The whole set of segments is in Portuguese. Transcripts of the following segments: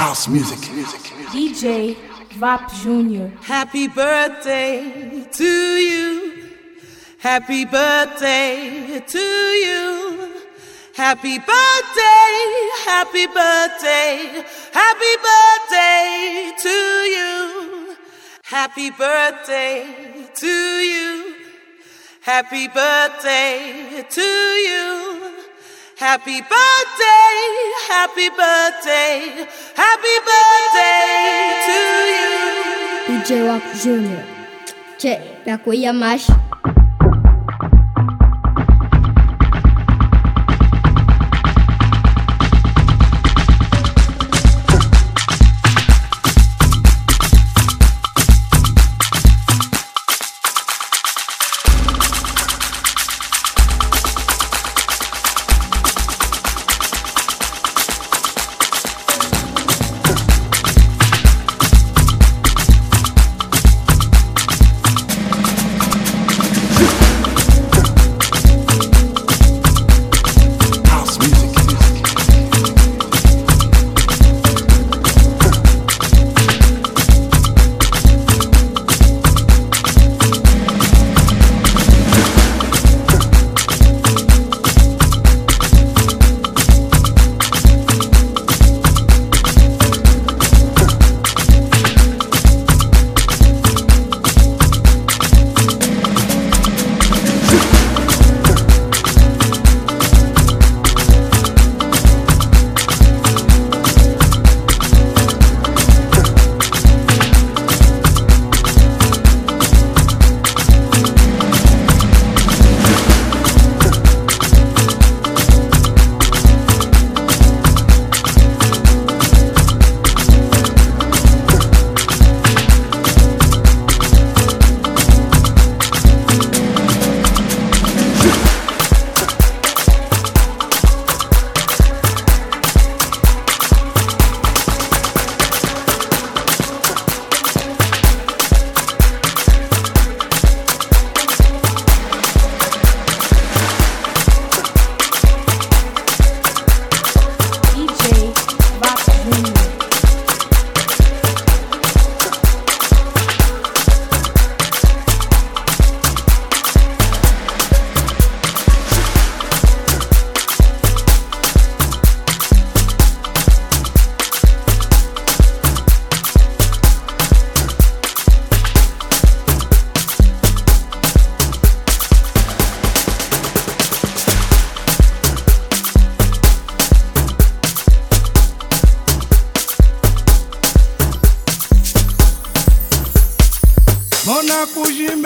House music. DJ Vap Jr. Happy birthday to you. Happy birthday to you. Happy birthday, happy birthday, happy birthday to you. Happy birthday to you. Happy birthday to you. Happy birthday, happy birthday, happy birthday to you. DJ Wap Jr. Che, pra cuia mais.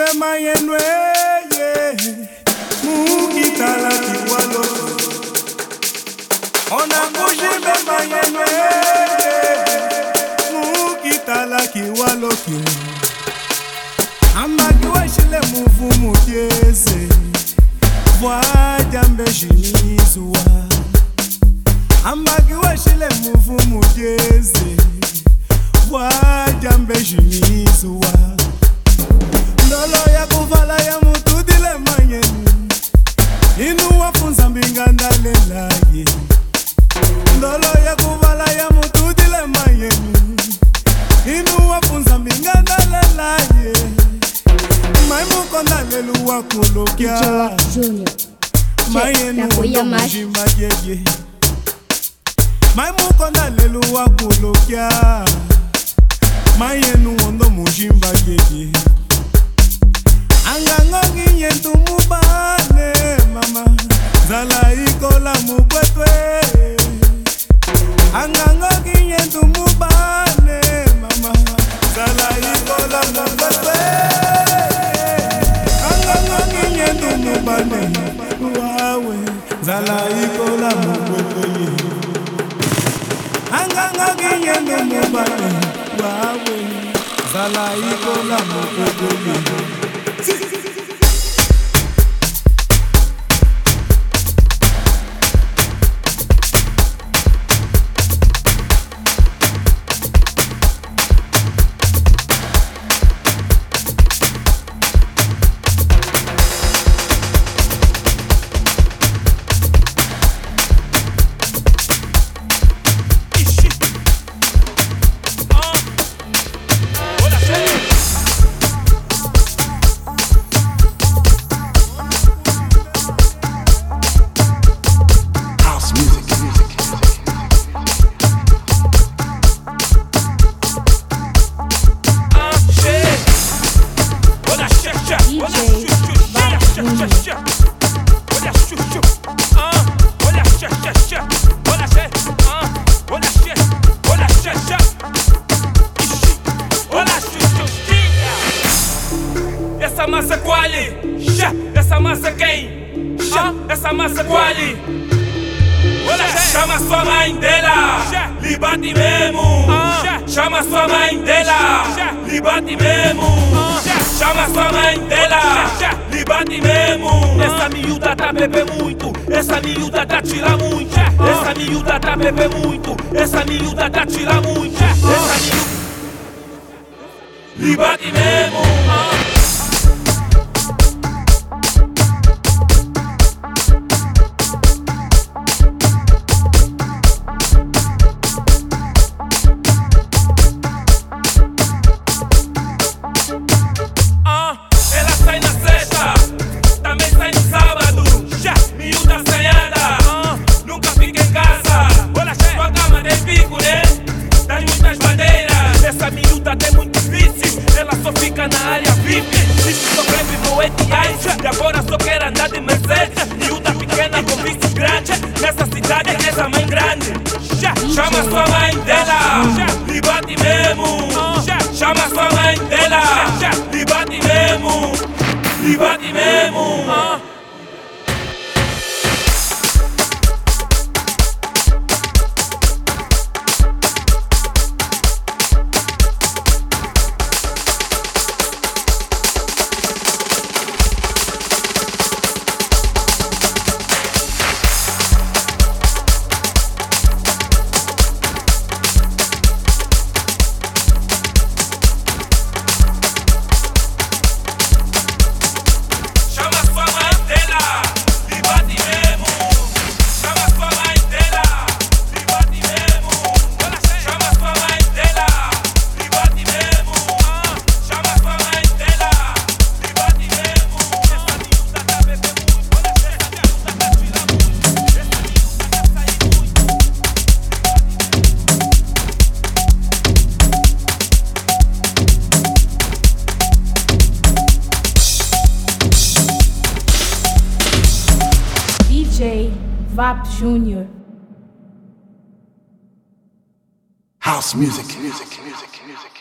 Kujimbe mayenwe ye. Mukitala kiwalo mona kujimbe mayenwe mukitala kiwalo kyo amakiwashile muvumu dyeze vwajambe jinizuwa amakiwashile muvumu dyeze vwajambe jinizuwa ndolo ya kuvala ya mutu dilemanyeni ninu wafunza mbinga ndalelaye ndolo ya kuvala ya mutu dilemanyeni ninu wafunza mbinga ndalelaye maimuko ndalelu wakulukya mayenuomujimayeye maimuko ndalelu wakulukya mayenu wondo mujimba yeye. Angangonginye ntumubane mama. Zala ikola mukwetwe angangonginye ntumubane mama. Zala ikola mukwetwe angangonginye ntumubane wawe zala ikola mukwetwe angangonginye ntumubane wawe zala ikola mukwetwe City. Vap Jr. House music, music, music, music, music.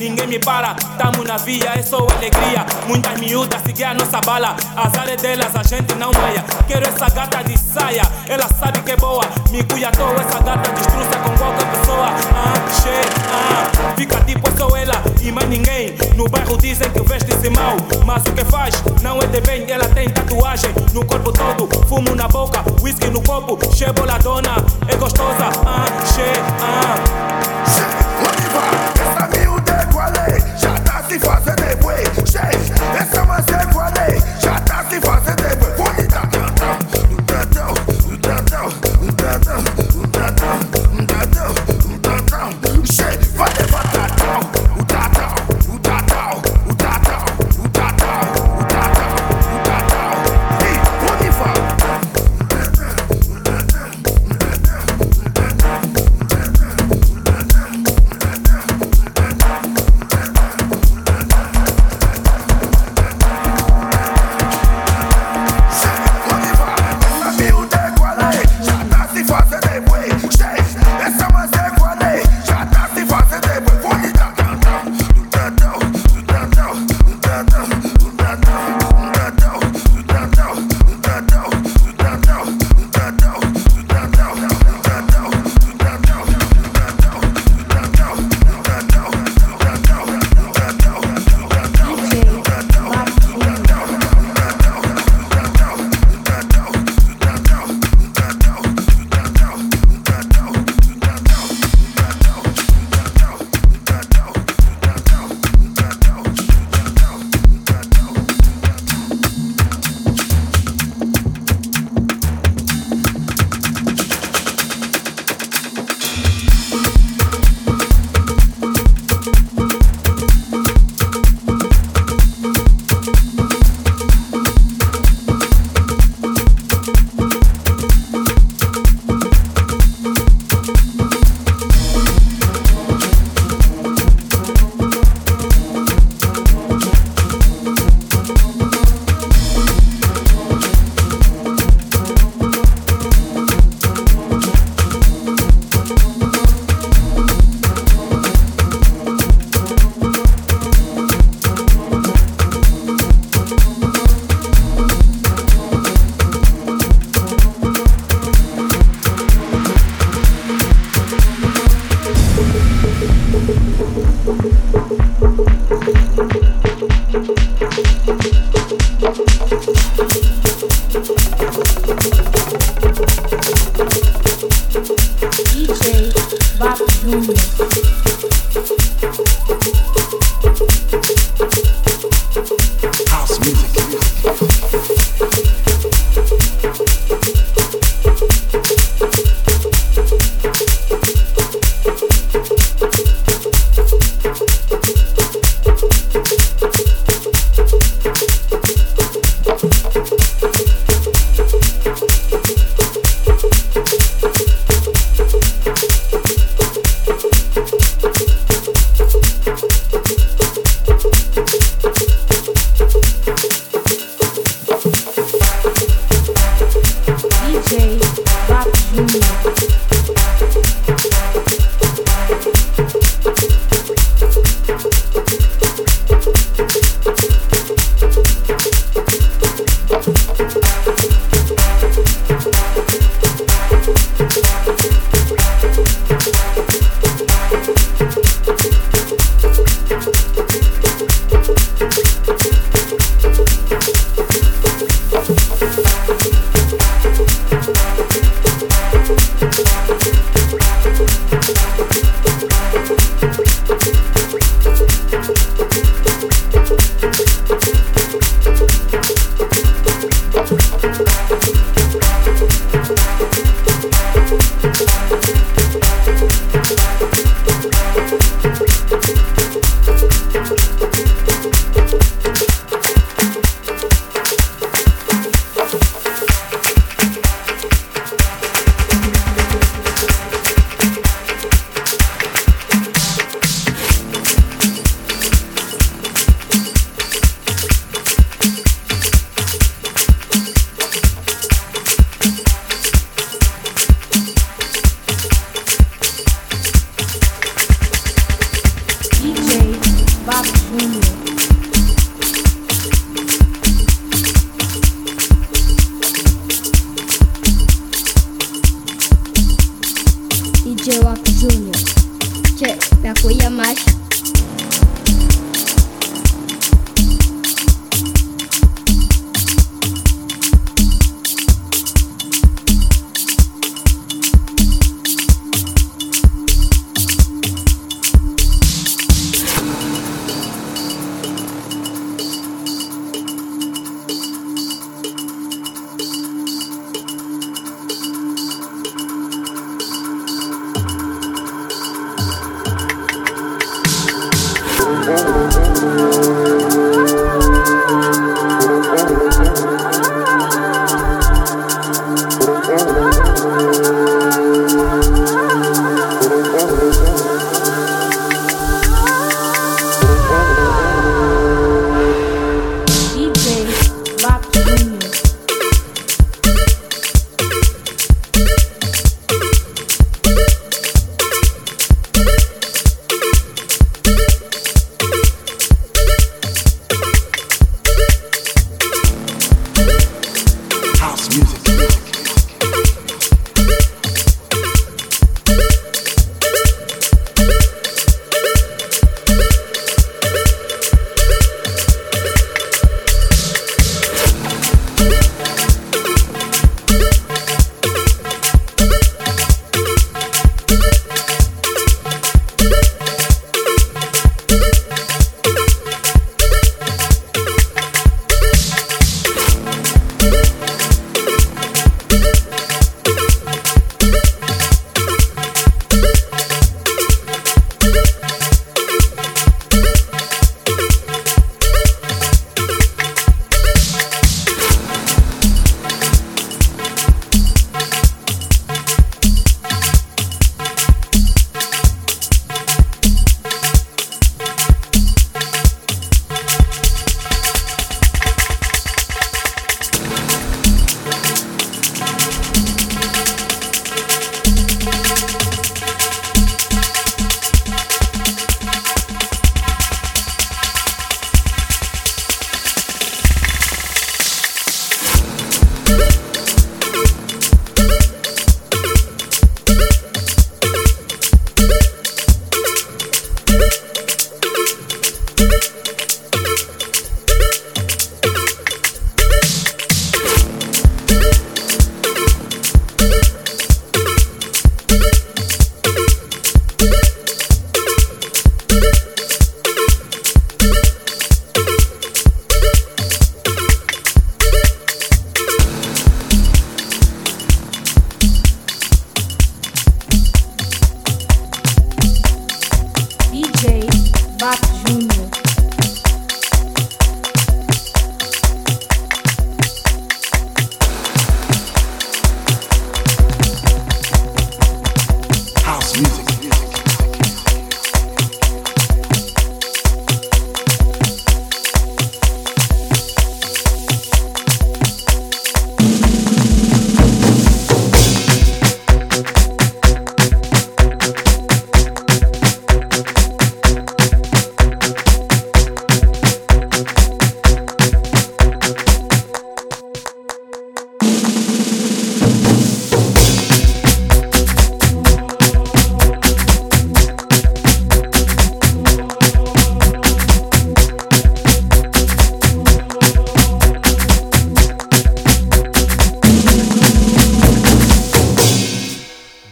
Ninguém me para. Tamo na via, é só alegria. Muitas miúdas seguem a nossa bala. Azar é delas, a gente não maia. Quero essa gata de saia, ela sabe que é boa. Me cuida à toa, essa gata destruça com qualquer pessoa. Ah, che, ah, fica tipo só ela e mais ninguém. No bairro dizem que veste-se mal, mas o que faz não é de bem. Ela tem tatuagem no corpo todo, fumo na boca, whisky no copo, che boladona, é gostosa. Ah, che, ah. Já tá Thank you.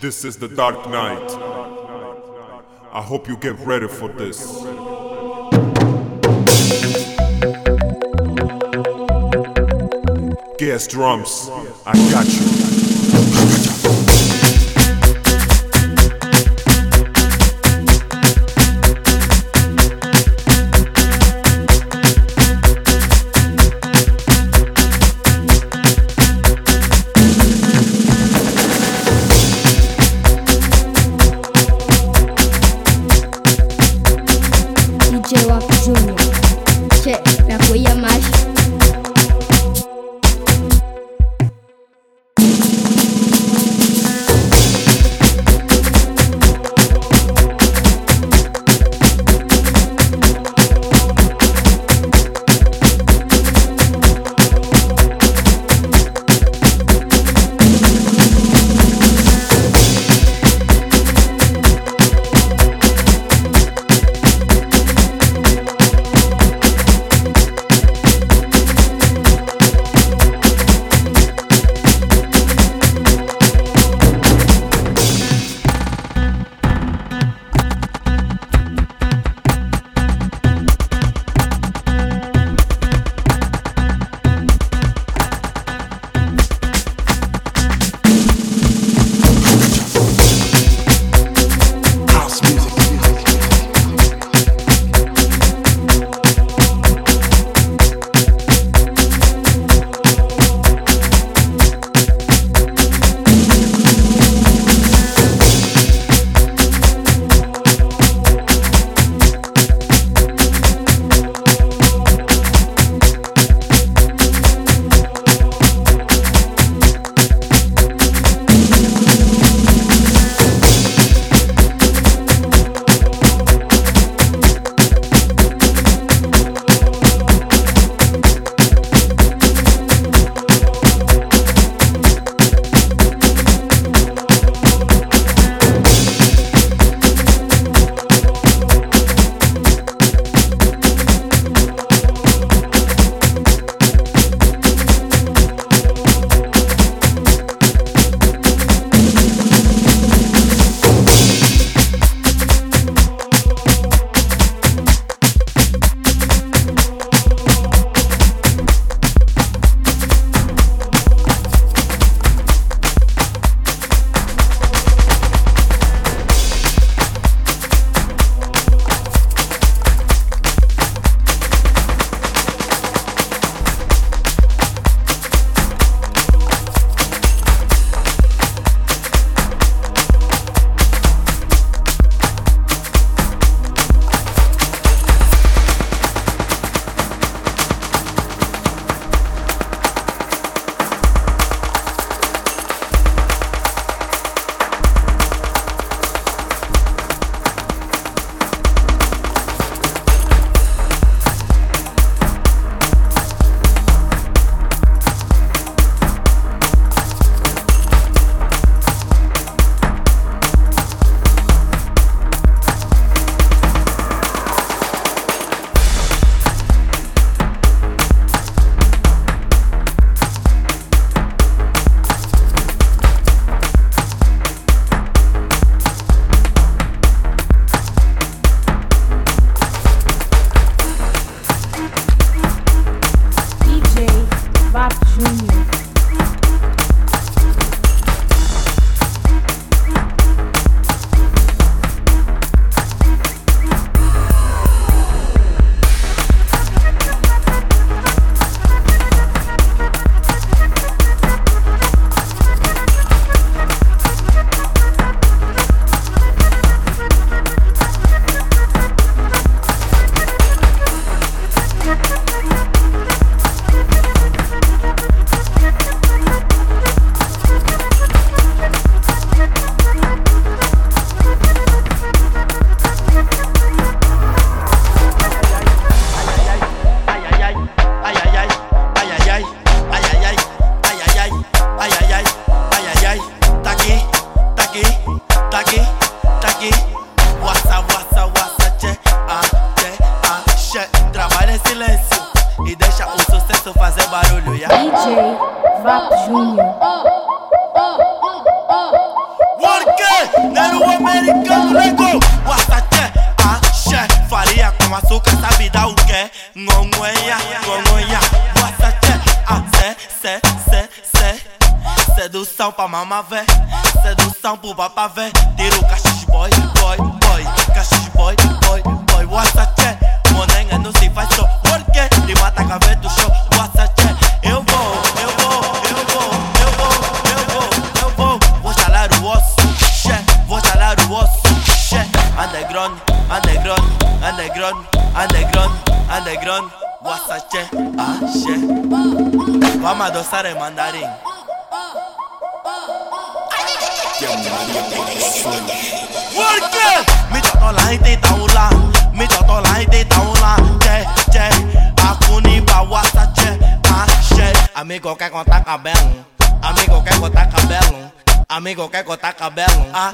This is the Dark Knight. I hope you get ready for this. Gas drums, I got you. Tiro cachis boy, boy, boy cachis boy, boy, boy What's that? Monenga não se faz só Porque lhe mata a cabeça do show What's that? Eu vou, eu vou, eu vou, eu vou, eu vou, eu vou Vou estalar o osso, che, Vou estalar o osso, shit Underground, underground, underground, underground, underground What's that shit? Ah, che, Vamos adoçar, mano que corta cabelo, amigo que corta cabelo, amigo que corta cabelo. Ah,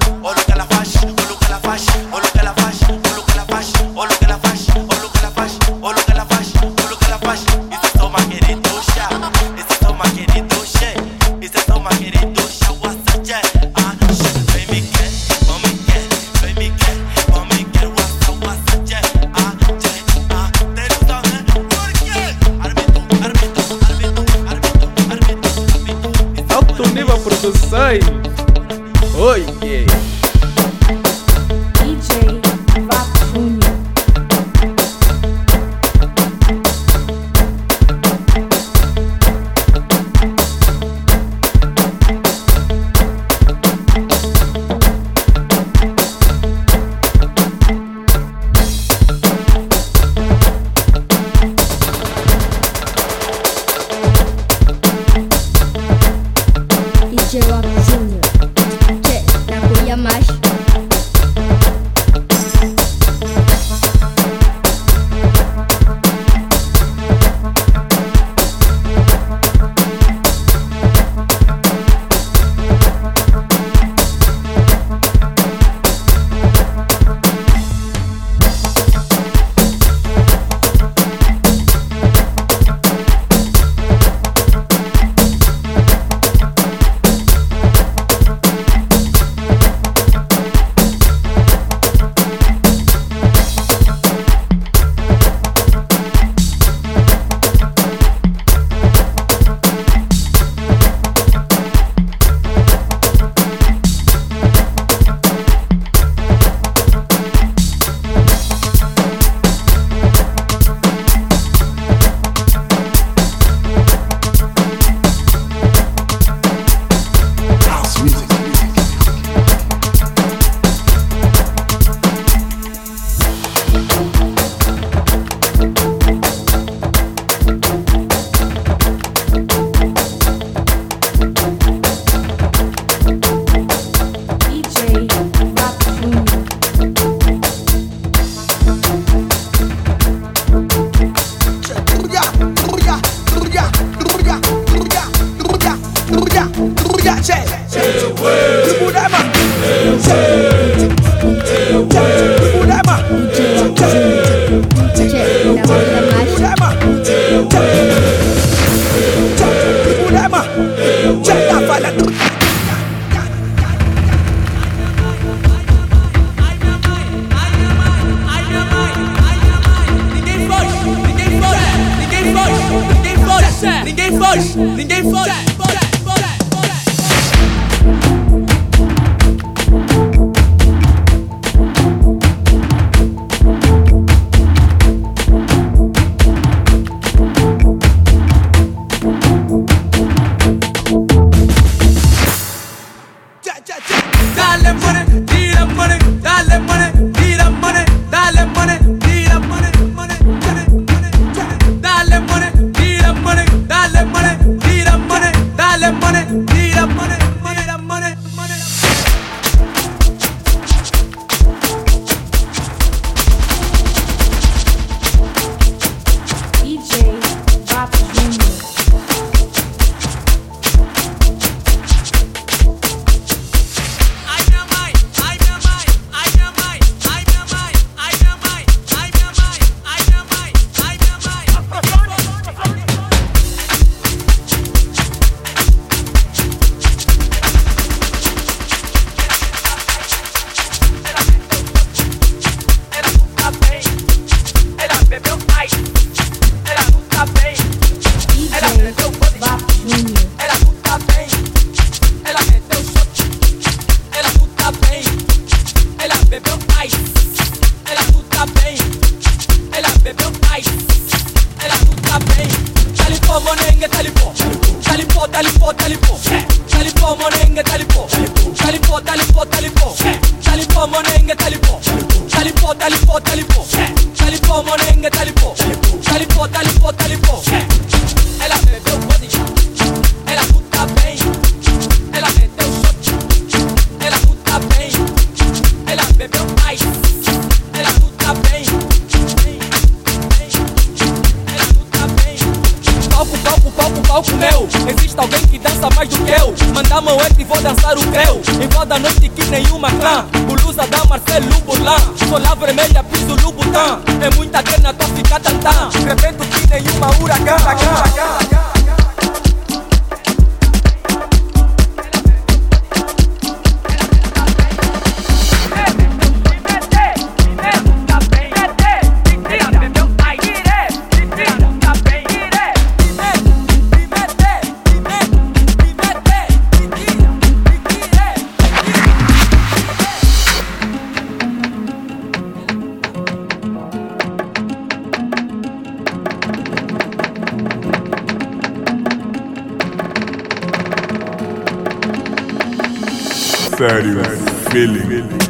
palco, meu Existe alguém que dança mais do que eu? Manda mão é e vou dançar o teu Invada a noite que nenhuma clã. Bulusa da Marcelo Burlan Sola vermelha, piso botão. É muita grana, tô fica tantã Repento que nenhuma huracão started feeling.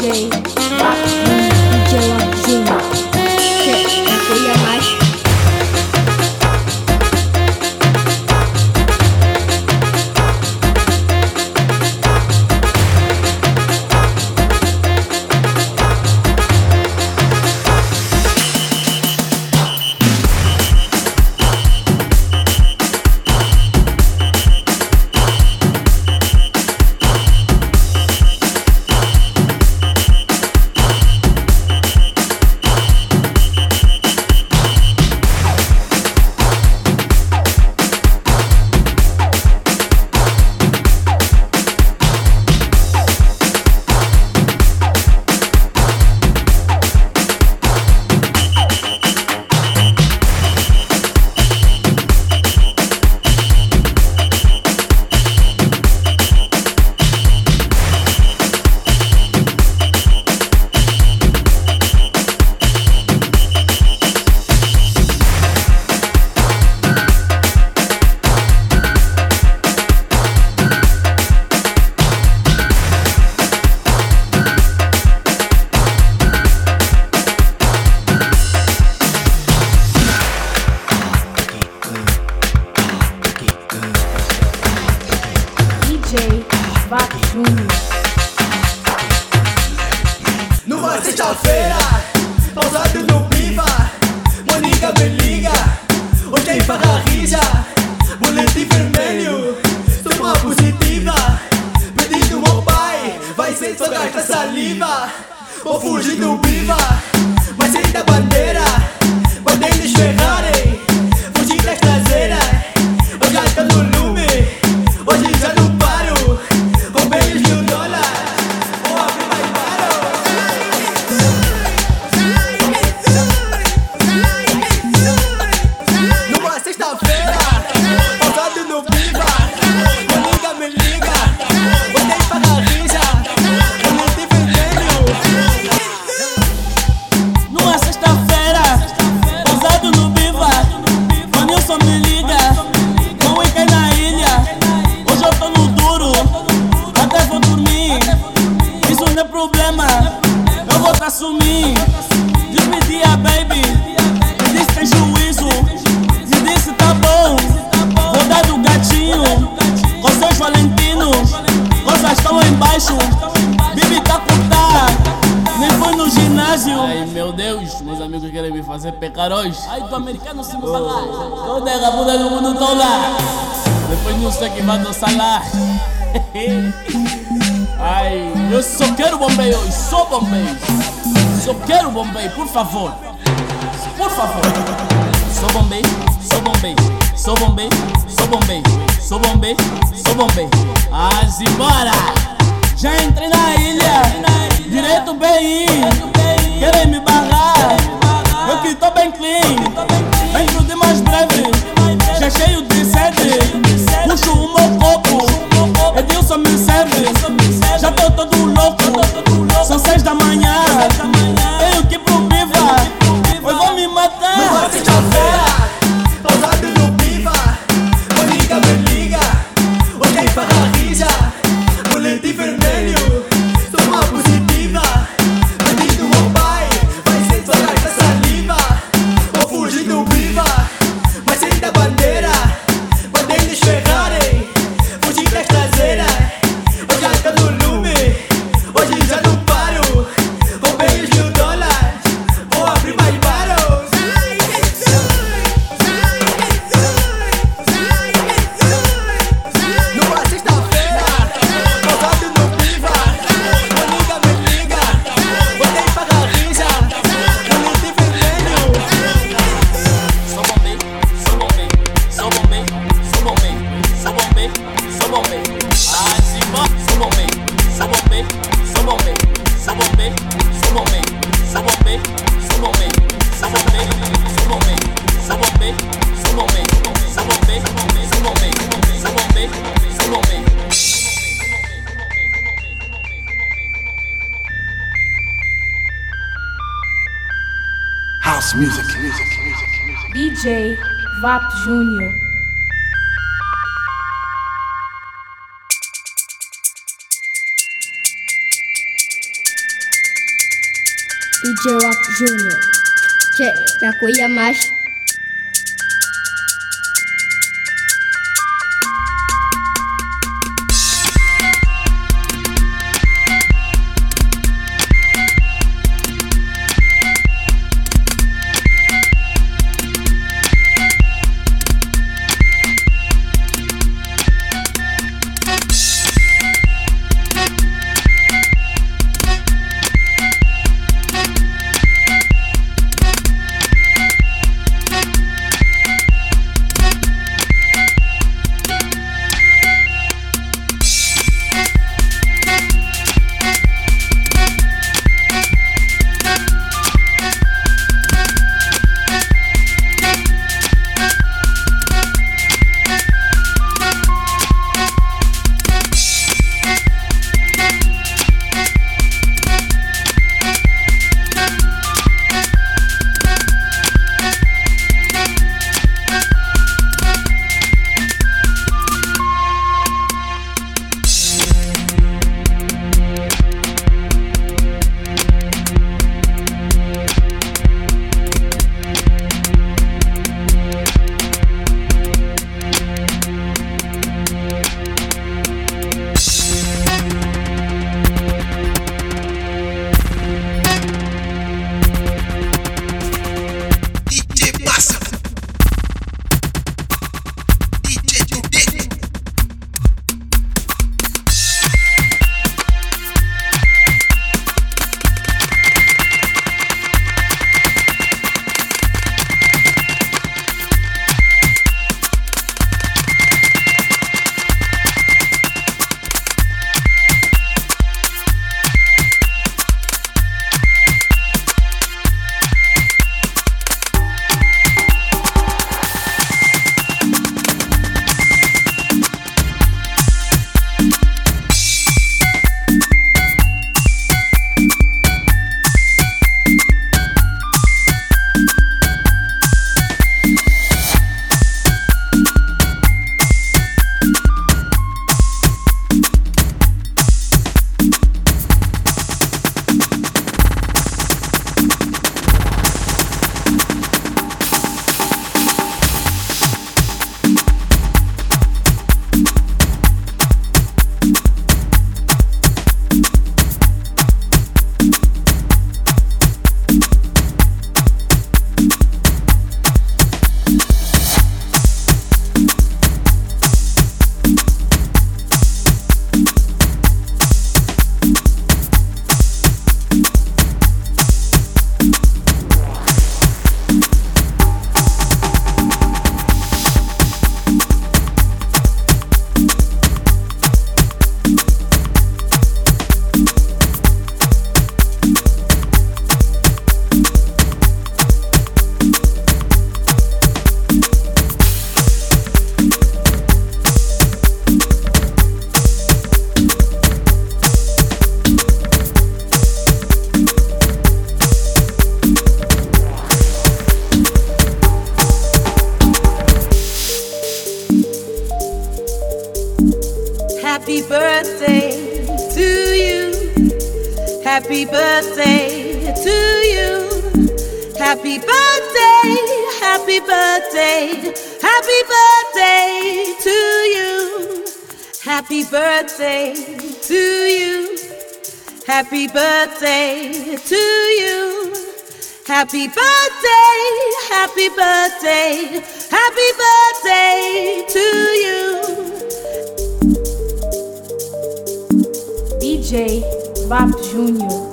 day. bombei, sou bombei, sou bombei, sou bombei, sou bombei. As embora! Já entrei na ilha, direito bem. querem me barrar. Eu que tô bem clean, dentro de mais breve, já cheio de. House Music. DJ Vap Júnior. DJ Vap Jr. Che, na cuia mais birthday to you. Happy birthday, happy birthday, happy birthday to you. DJ Vap Júnior.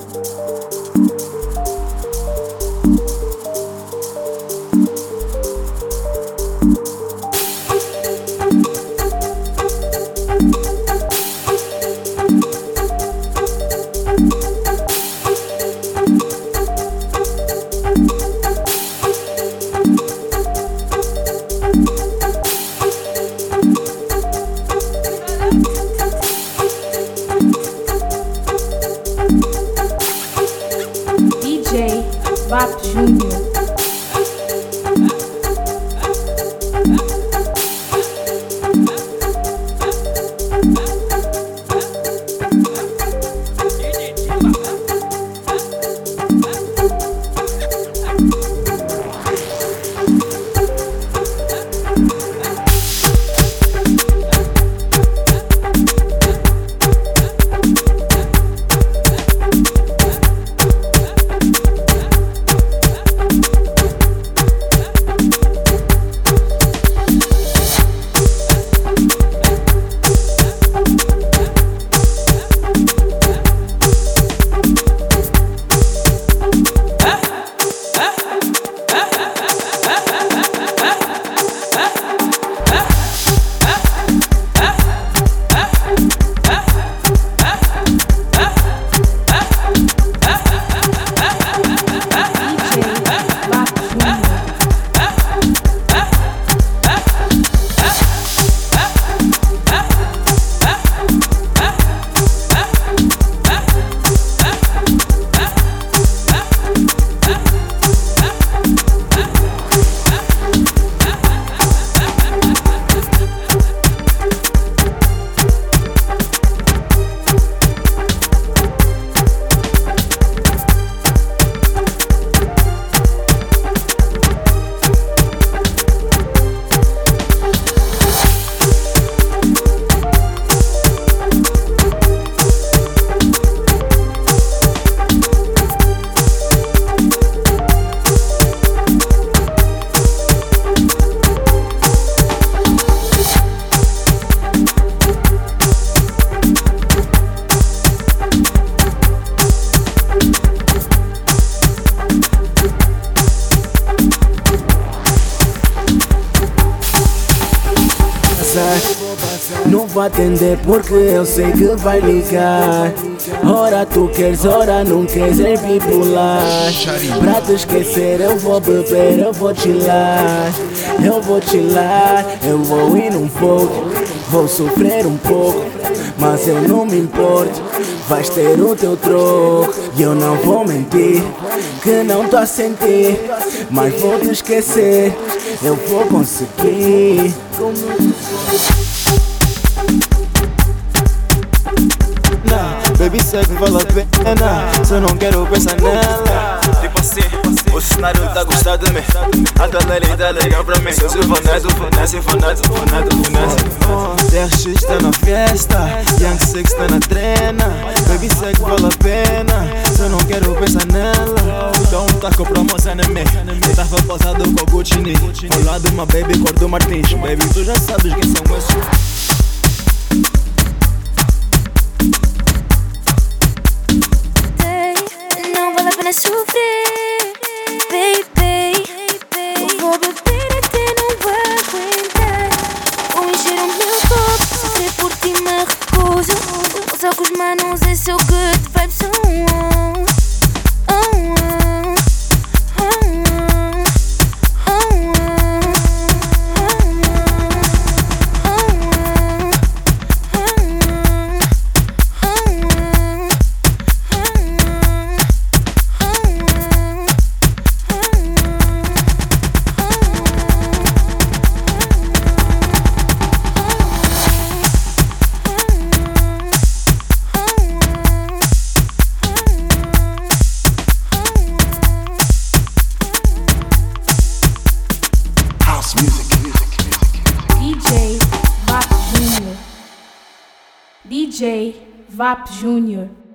Porque eu sei que vai ligar. Ora tu queres, ora não queres, é bipolar. Pra te esquecer, eu vou beber, eu vou chilar. Eu vou chilar, eu vou ir um pouco. Vou sofrer um pouco, mas eu não me importo. Vais ter o teu troco e eu não vou mentir. Que não tô a sentir, mas vou te esquecer. Eu vou conseguir. Baby, sei que vale a pena Se eu não quero pensar nela Tipo assim, o cenário tá gostando de mim. A galera tá legal pra mim. Sou Vanessa, Vanessa, Vanessa, Vanessa, Vanessa DRX tá na festa Young Six tá na trena. Baby, sei que vale a pena Se eu não quero pensar nela Então tá com promoção em mim. Eu tava posado com o Gucci. Ao lado uma baby cor do Martins. Baby, tu já sabes quem são esses me souffler, baby. Júnior.